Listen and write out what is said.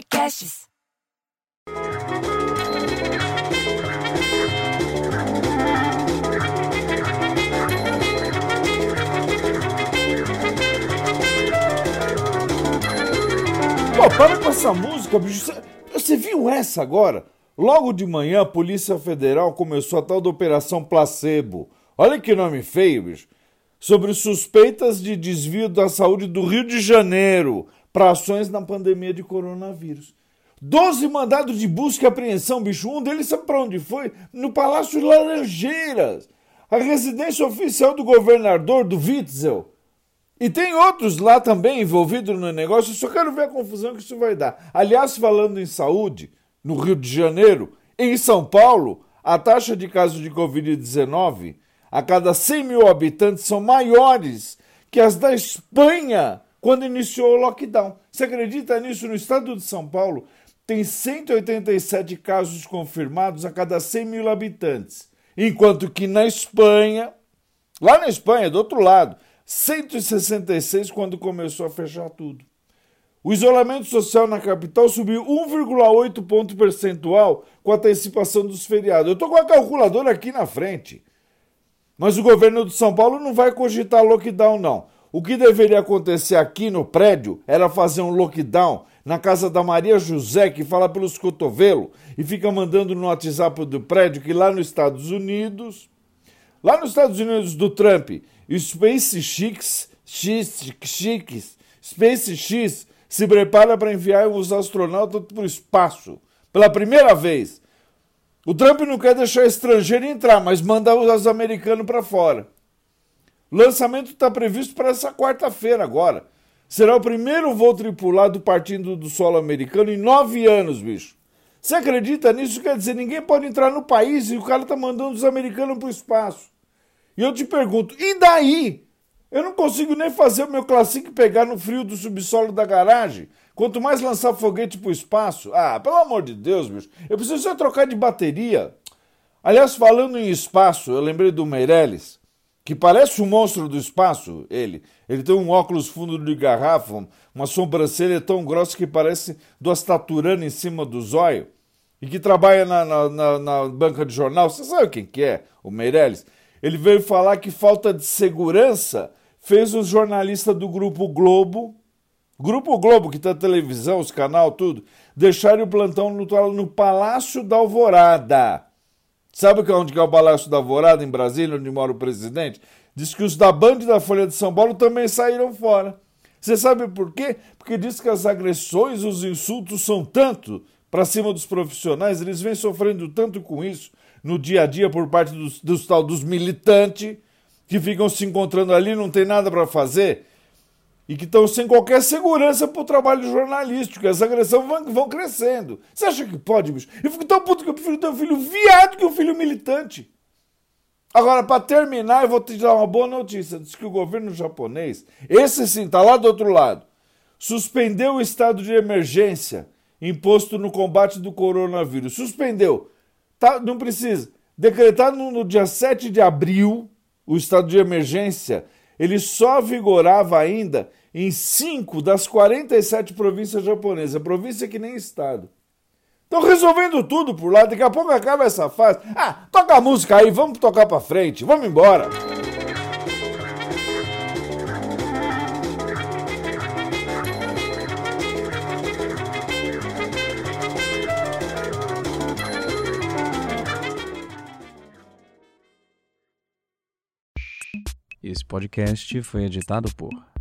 Podcasts. Pô, para com essa música, bicho. Você, viu essa agora? Logo de manhã, a Polícia Federal começou a tal da Operação Placebo. Olha que nome feio, bicho. Sobre suspeitas de desvio da saúde do Rio de Janeiro para ações na pandemia de coronavírus. Doze mandados de busca e apreensão, bicho. Um deles sabe para onde foi? No Palácio Laranjeiras, a residência oficial do governador do Witzel. E tem outros lá também envolvidos no negócio. Eu só quero ver a confusão que isso vai dar. Aliás, falando em saúde, no Rio de Janeiro, em São Paulo, a taxa de casos de Covid-19 a cada 100 mil habitantes são maiores que as da Espanha quando iniciou o lockdown. Você acredita nisso? No estado de São Paulo, tem 187 casos confirmados a cada 100 mil habitantes, enquanto que na Espanha, lá na Espanha, do outro lado, 166 quando começou a fechar tudo. O isolamento social na capital subiu 1,8 ponto percentual com a antecipação dos feriados. Eu estou com a calculadora aqui na frente. Mas o governo de São Paulo não vai cogitar lockdown, não. O que deveria acontecer aqui no prédio era fazer um lockdown na casa da Maria José, que fala pelos cotovelos e fica mandando no WhatsApp do prédio que lá nos Estados Unidos, lá nos Estados Unidos do Trump, Space X, X, X, Space X se prepara para enviar os astronautas para o espaço pela primeira vez. O Trump não quer deixar estrangeiro entrar, mas manda os americanos para fora. Lançamento está previsto para essa quarta-feira agora. Será o primeiro voo tripulado partindo do solo americano em nove anos, bicho. Você acredita nisso? Quer dizer, ninguém pode entrar no país e o cara tá mandando os americanos para o espaço. E eu te pergunto, e daí? Eu não consigo nem fazer o meu Classic pegar no frio do subsolo da garagem. Quanto mais lançar foguete para o espaço. Ah, pelo amor de Deus, bicho. Eu preciso só trocar de bateria. Aliás, falando em espaço, eu lembrei do Meirelles, que parece um monstro do espaço, ele. Ele tem um óculos fundo de garrafa, uma sobrancelha tão grossa que parece do Astaturano em cima do zóio, e que trabalha na, na, na, na banca de jornal. Você sabe quem que é, o Meirelles? Ele veio falar que falta de segurança fez os jornalistas do Grupo Globo, Grupo Globo, que na televisão, os canal, tudo, deixarem o plantão no, no Palácio da Alvorada. Sabe onde que é o Palácio da Alvorada, em Brasília, onde mora o presidente? Diz que os da Band da Folha de São Paulo também saíram fora. Você sabe por quê? Porque diz que as agressões, os insultos são tanto para cima dos profissionais, eles vêm sofrendo tanto com isso no dia a dia por parte dos, dos tal dos militantes que ficam se encontrando ali, não tem nada para fazer e que estão sem qualquer segurança para o trabalho jornalístico. As agressões vão, vão, crescendo. Você acha que pode, bicho? Eu fico tão puto que eu prefiro ter um filho viado que um filho militante. Agora, para terminar, eu vou te dar uma boa notícia. Diz que o governo japonês, esse sim, está lá do outro lado, suspendeu o estado de emergência imposto no combate do coronavírus. Suspendeu. Tá, não precisa. Decretado no, no dia 7 de abril, o estado de emergência, ele só vigorava ainda em cinco das 47 províncias japonesas, província que nem estado. Estão resolvendo tudo por lá, daqui a pouco acaba essa fase. Ah, toca a música aí, vamos tocar para frente, vamos embora. Esse podcast foi editado por